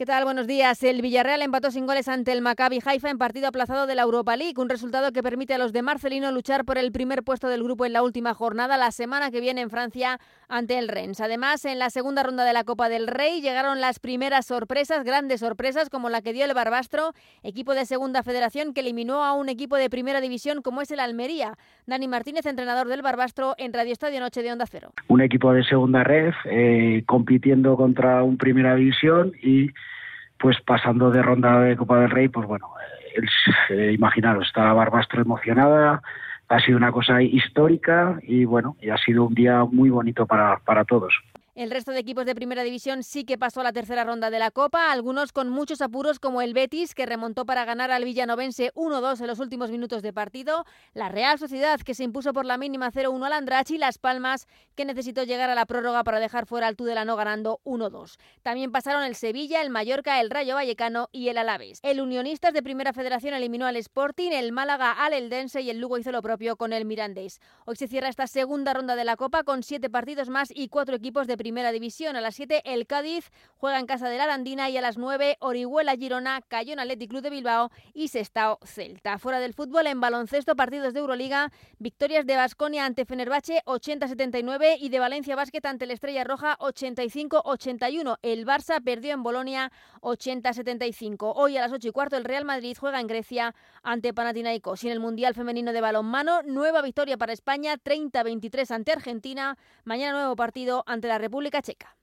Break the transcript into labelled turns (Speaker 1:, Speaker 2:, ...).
Speaker 1: ¿Qué tal? Buenos días. El Villarreal empató sin goles ante el Maccabi Haifa en partido aplazado de la Europa League, un resultado que permite a los de Marcelino luchar por el primer puesto del grupo en la última jornada la semana que viene en Francia ante el Rennes. Además, en la segunda ronda de la Copa del Rey llegaron las primeras sorpresas, grandes sorpresas como la que dio el Barbastro, equipo de Segunda Federación que eliminó a un equipo de Primera División como es el Almería. Dani Martínez, entrenador del Barbastro en Radio Estadio Noche de Onda Cero.
Speaker 2: Un equipo de Segunda Red eh, compitiendo contra un Primera División y pues pasando de ronda de Copa del Rey, pues bueno, eh, imaginaros, está Barbastro emocionada, ha sido una cosa histórica y bueno, y ha sido un día muy bonito para, para todos.
Speaker 1: El resto de equipos de primera división sí que pasó a la tercera ronda de la Copa, algunos con muchos apuros como el Betis, que remontó para ganar al Villanovense 1-2 en los últimos minutos de partido, la Real Sociedad, que se impuso por la mínima 0-1 al Andrach y Las Palmas, que necesitó llegar a la prórroga para dejar fuera al Tudelano ganando 1-2. También pasaron el Sevilla, el Mallorca, el Rayo Vallecano y el Alaves. El Unionistas de Primera Federación eliminó al Sporting, el Málaga al Eldense y el Lugo hizo lo propio con el Mirandés. Hoy se cierra esta segunda ronda de la Copa con siete partidos más y cuatro equipos de primera Primera División. A las 7 el Cádiz juega en casa de la Arandina y a las 9 Orihuela Girona, Cayón Athletic Club de Bilbao y Sestao Celta. Fuera del fútbol en baloncesto partidos de Euroliga, victorias de Basconia ante Fenerbahce 80-79 y de Valencia Basket ante la Estrella Roja 85-81. El Barça perdió en Bolonia 80-75. Hoy a las 8 y cuarto el Real Madrid juega en Grecia ante Panathinaikos y en el Mundial Femenino de Balonmano nueva victoria para España 30-23 ante Argentina. Mañana nuevo partido ante la República República Checa.